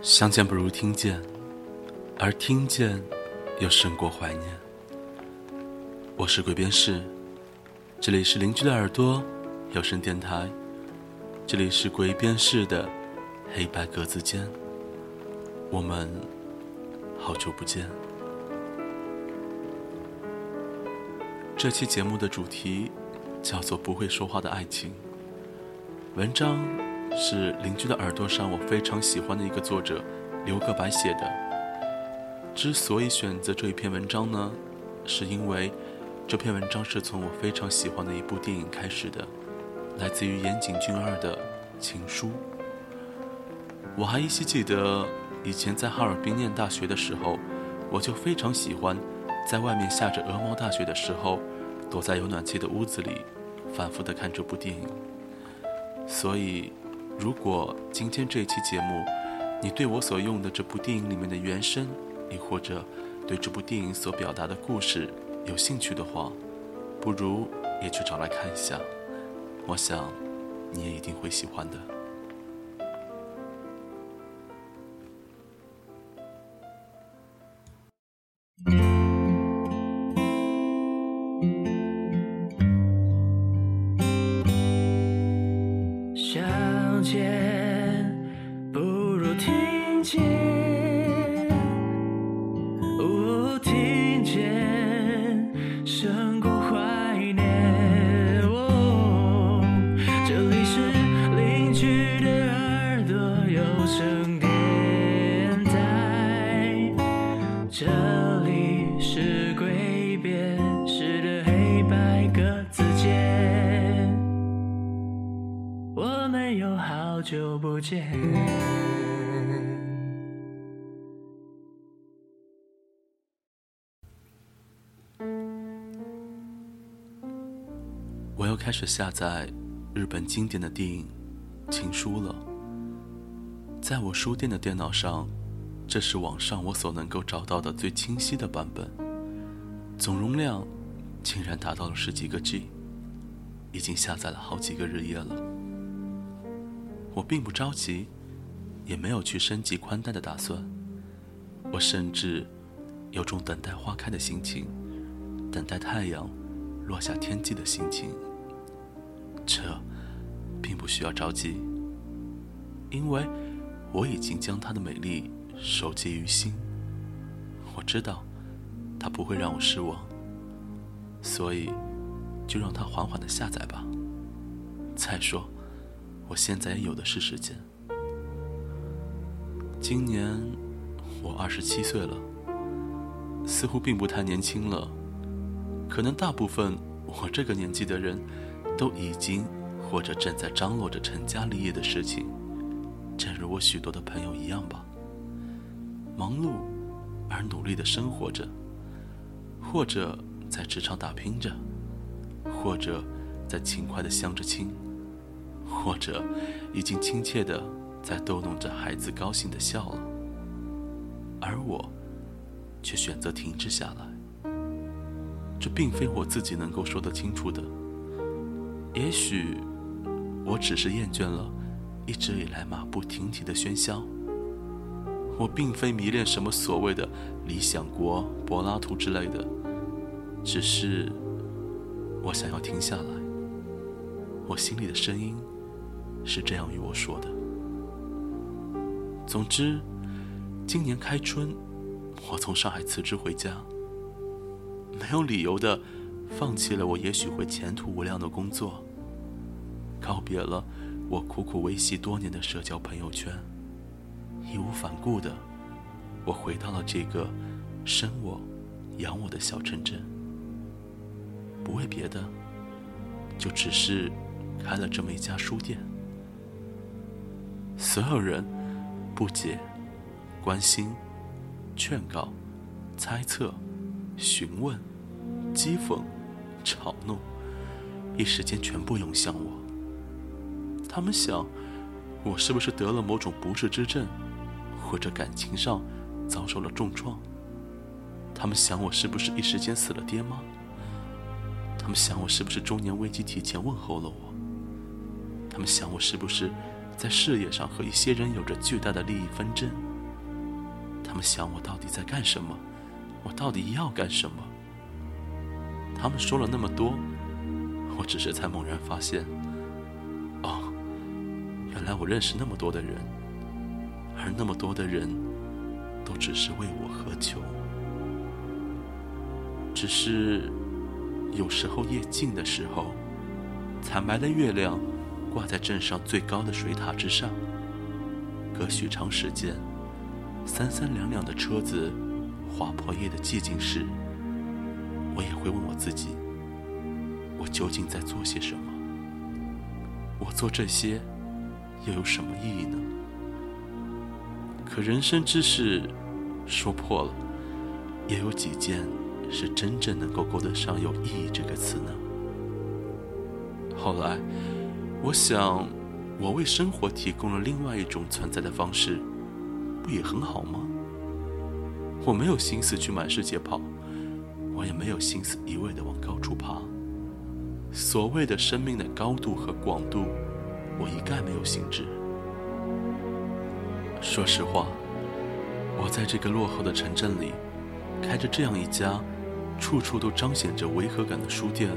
相见不如听见，而听见又胜过怀念。我是鬼边士，这里是邻居的耳朵有声电台，这里是鬼边士的黑白格子间。我们好久不见。这期节目的主题叫做“不会说话的爱情”，文章。是邻居的耳朵上，我非常喜欢的一个作者刘个白写的。之所以选择这一篇文章呢，是因为这篇文章是从我非常喜欢的一部电影开始的，来自于岩井俊二的《情书》。我还依稀记得以前在哈尔滨念大学的时候，我就非常喜欢在外面下着鹅毛大雪的时候，躲在有暖气的屋子里，反复的看这部电影。所以。如果今天这一期节目，你对我所用的这部电影里面的原声，亦或者对这部电影所表达的故事有兴趣的话，不如也去找来看一下。我想，你也一定会喜欢的。街我又开始下载日本经典的电影《情书》了。在我书店的电脑上，这是网上我所能够找到的最清晰的版本，总容量竟然达到了十几个 G，已经下载了好几个日夜了。我并不着急，也没有去升级宽带的打算。我甚至有种等待花开的心情，等待太阳落下天际的心情。这并不需要着急，因为我已经将它的美丽收记于心。我知道，它不会让我失望，所以就让它缓缓的下载吧。再说，我现在也有的是时间。今年我二十七岁了，似乎并不太年轻了。可能大部分我这个年纪的人。都已经或者正在张罗着成家立业的事情，正如我许多的朋友一样吧。忙碌而努力的生活着，或者在职场打拼着，或者在勤快的相着亲，或者已经亲切的在逗弄着孩子高兴的笑了，而我却选择停滞下来。这并非我自己能够说得清楚的。也许，我只是厌倦了一直以来马不停蹄的喧嚣。我并非迷恋什么所谓的理想国、柏拉图之类的，只是我想要停下来。我心里的声音是这样与我说的。总之，今年开春，我从上海辞职回家，没有理由的。放弃了我也许会前途无量的工作，告别了我苦苦维系多年的社交朋友圈，义无反顾的，我回到了这个生我、养我的小城镇。不为别的，就只是开了这么一家书店。所有人不解、关心、劝告、猜测、询问、讥讽。嘲弄，一时间全部涌向我。他们想，我是不是得了某种不治之症，或者感情上遭受了重创？他们想，我是不是一时间死了爹妈？他们想我是不是中年危机提前问候了我？他们想我是不是在事业上和一些人有着巨大的利益纷争？他们想我到底在干什么？我到底要干什么？他们说了那么多，我只是才猛然发现，哦，原来我认识那么多的人，而那么多的人都只是为我何求。只是有时候夜静的时候，惨白的月亮挂在镇上最高的水塔之上，隔许长时间，三三两两的车子划破夜的寂静时，我也会问我自己：我究竟在做些什么？我做这些又有什么意义呢？可人生之事说破了，也有几件。是真正能够勾得上“有意义”这个词呢？后来，我想，我为生活提供了另外一种存在的方式，不也很好吗？我没有心思去满世界跑，我也没有心思一味的往高处爬。所谓的生命的高度和广度，我一概没有兴致。说实话，我在这个落后的城镇里，开着这样一家。处处都彰显着违和感的书店，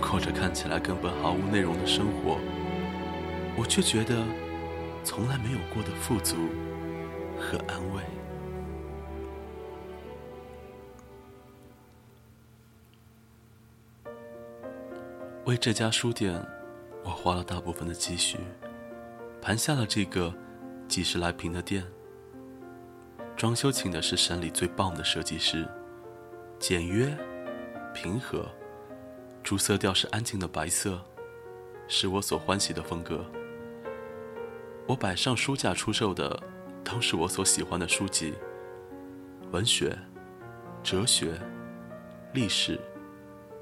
过着看起来根本毫无内容的生活，我却觉得从来没有过的富足和安慰。为这家书店，我花了大部分的积蓄，盘下了这个几十来平的店。装修请的是省里最棒的设计师。简约、平和，主色调是安静的白色，是我所欢喜的风格。我摆上书架出售的，都是我所喜欢的书籍：文学、哲学、历史、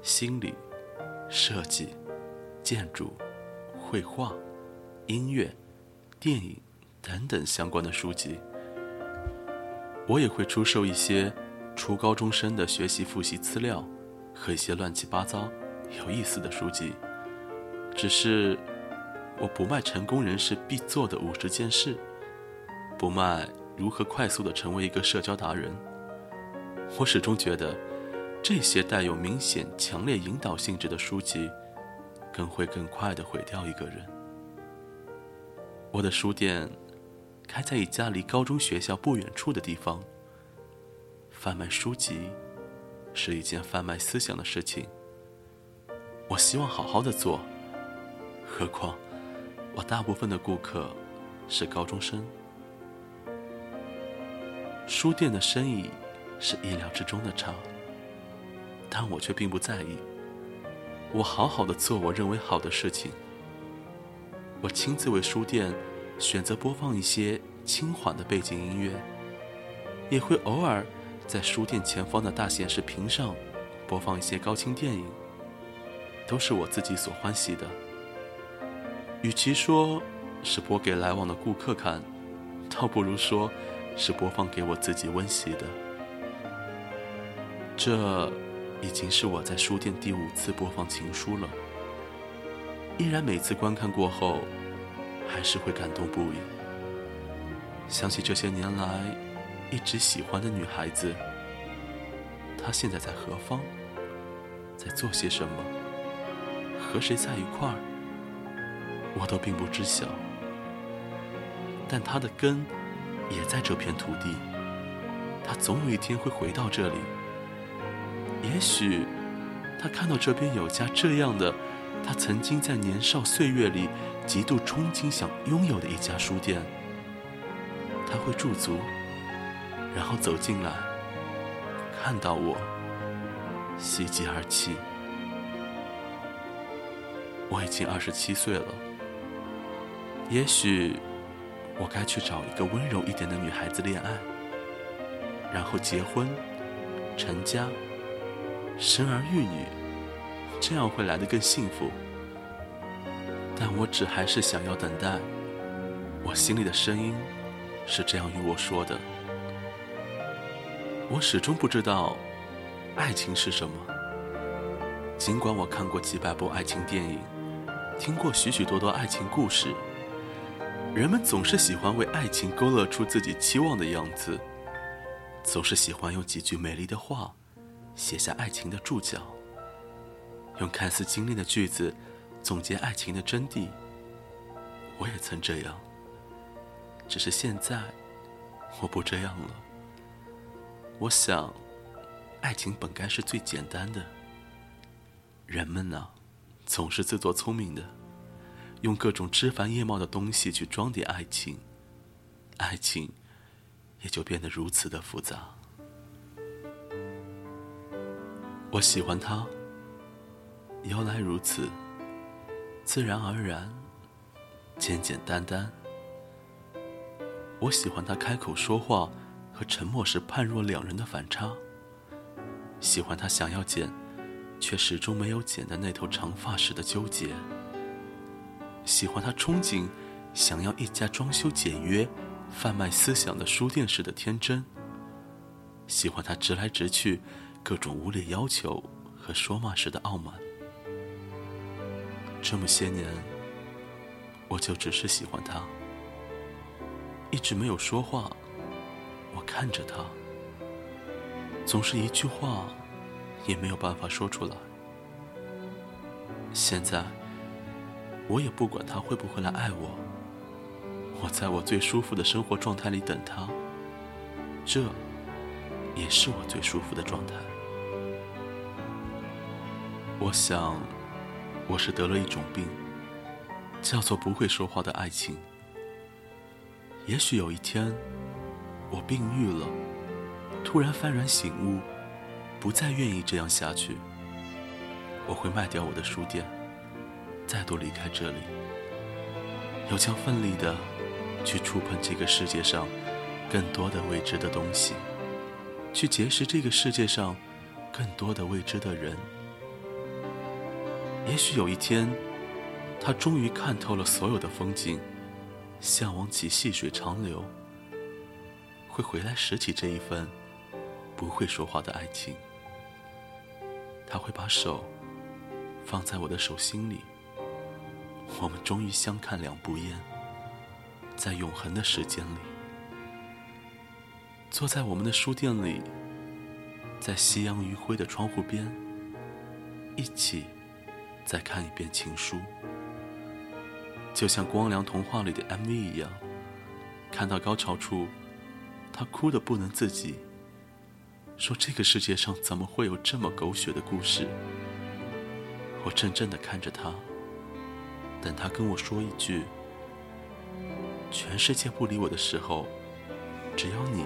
心理、设计、建筑、绘画、音乐、电影等等相关的书籍。我也会出售一些。初高中生的学习复习资料和一些乱七八糟、有意思的书籍。只是，我不卖成功人士必做的五十件事，不卖如何快速的成为一个社交达人。我始终觉得，这些带有明显、强烈引导性质的书籍，更会更快的毁掉一个人。我的书店开在一家离高中学校不远处的地方。贩卖书籍是一件贩卖思想的事情。我希望好好的做，何况我大部分的顾客是高中生。书店的生意是意料之中的差，但我却并不在意。我好好的做我认为好的事情。我亲自为书店选择播放一些轻缓的背景音乐，也会偶尔。在书店前方的大显示屏上，播放一些高清电影，都是我自己所欢喜的。与其说是播给来往的顾客看，倒不如说是播放给我自己温习的。这已经是我在书店第五次播放情书了，依然每次观看过后，还是会感动不已。想起这些年来。一直喜欢的女孩子，她现在在何方，在做些什么，和谁在一块儿，我都并不知晓。但他的根也在这片土地，他总有一天会回到这里。也许，他看到这边有家这样的，他曾经在年少岁月里极度憧憬想拥有的一家书店，他会驻足。然后走进来，看到我，喜极而泣。我已经二十七岁了，也许我该去找一个温柔一点的女孩子恋爱，然后结婚、成家、生儿育女，这样会来得更幸福。但我只还是想要等待。我心里的声音是这样与我说的。我始终不知道，爱情是什么。尽管我看过几百部爱情电影，听过许许多多爱情故事，人们总是喜欢为爱情勾勒出自己期望的样子，总是喜欢用几句美丽的话写下爱情的注脚，用看似精炼的句子总结爱情的真谛。我也曾这样，只是现在我不这样了。我想，爱情本该是最简单的。人们呢，总是自作聪明的，用各种枝繁叶茂的东西去装点爱情，爱情也就变得如此的复杂。我喜欢他，由来如此，自然而然，简简单单。我喜欢他开口说话。和沉默时判若两人的反差。喜欢他想要剪，却始终没有剪的那头长发时的纠结。喜欢他憧憬，想要一家装修简约、贩卖思想的书店时的天真。喜欢他直来直去、各种无理要求和说骂时的傲慢。这么些年，我就只是喜欢他，一直没有说话。我看着他，总是一句话也没有办法说出来。现在，我也不管他会不会来爱我。我在我最舒服的生活状态里等他，这也是我最舒服的状态。我想，我是得了一种病，叫做不会说话的爱情。也许有一天。我病愈了，突然幡然醒悟，不再愿意这样下去。我会卖掉我的书店，再度离开这里，又将奋力的去触碰这个世界上更多的未知的东西，去结识这个世界上更多的未知的人。也许有一天，他终于看透了所有的风景，向往起细水长流。会回来拾起这一份不会说话的爱情，他会把手放在我的手心里，我们终于相看两不厌，在永恒的时间里，坐在我们的书店里，在夕阳余晖的窗户边，一起再看一遍情书，就像光良童话里的 MV 一样，看到高潮处。他哭得不能自己，说：“这个世界上怎么会有这么狗血的故事？”我怔怔地看着他，等他跟我说一句：“全世界不理我的时候，只有你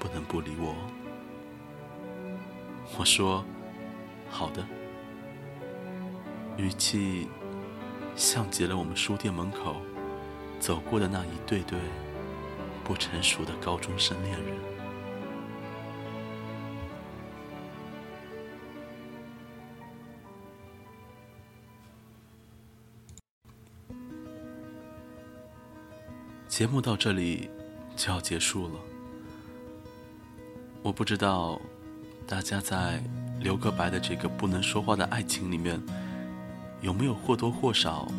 不能不理我。”我说：“好的。”语气像极了我们书店门口走过的那一对对。不成熟的高中生恋人。节目到这里就要结束了。我不知道大家在刘个白的这个不能说话的爱情里面，有没有或多或少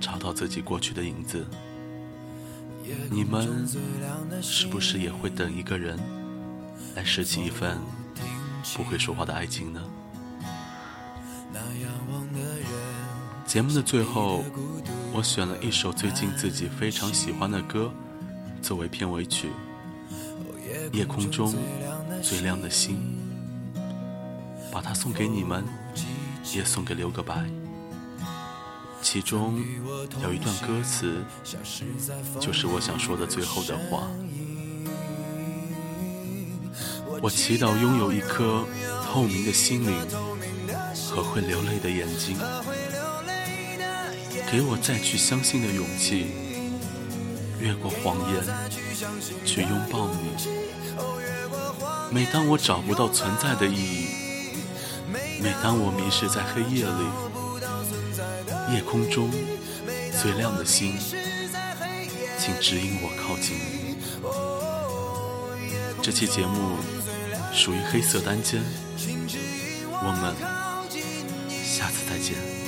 找到自己过去的影子。你们是不是也会等一个人来拾起一份不会说话的爱情呢？节目的最后，我选了一首最近自己非常喜欢的歌作为片尾曲，《夜空中最亮的星》，把它送给你们，也送给刘个白。其中有一段歌词，就是我想说的最后的话。我祈祷拥有一颗透明的心灵和会流泪的眼睛，给我再去相信的勇气，越过谎言去拥抱你。每当我找不到存在的意义，每当我迷失在黑夜里。夜空中最亮的星，请指引我靠近你。这期节目属于黑色单间，我们下次再见。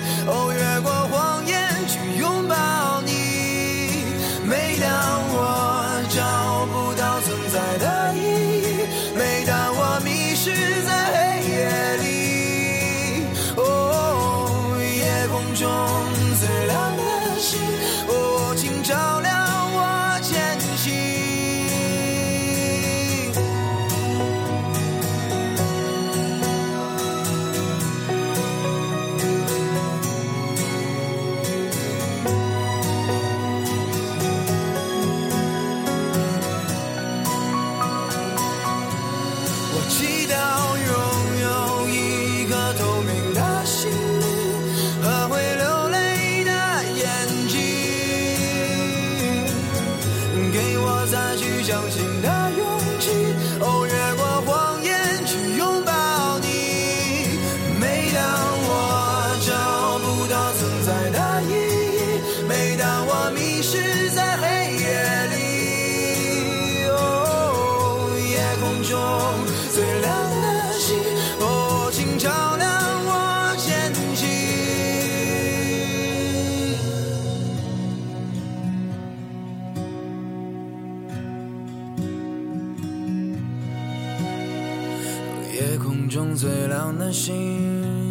我祈祷。中最亮的星，